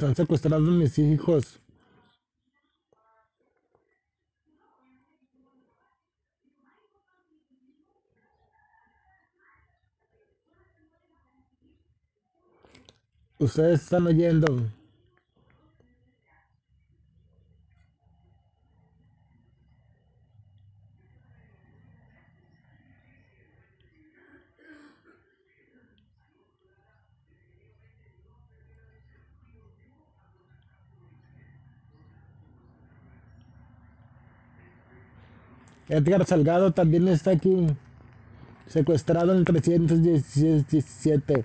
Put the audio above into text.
Están secuestrados mis hijos. Ustedes están oyendo. Edgar Salgado también está aquí, secuestrado en el 317.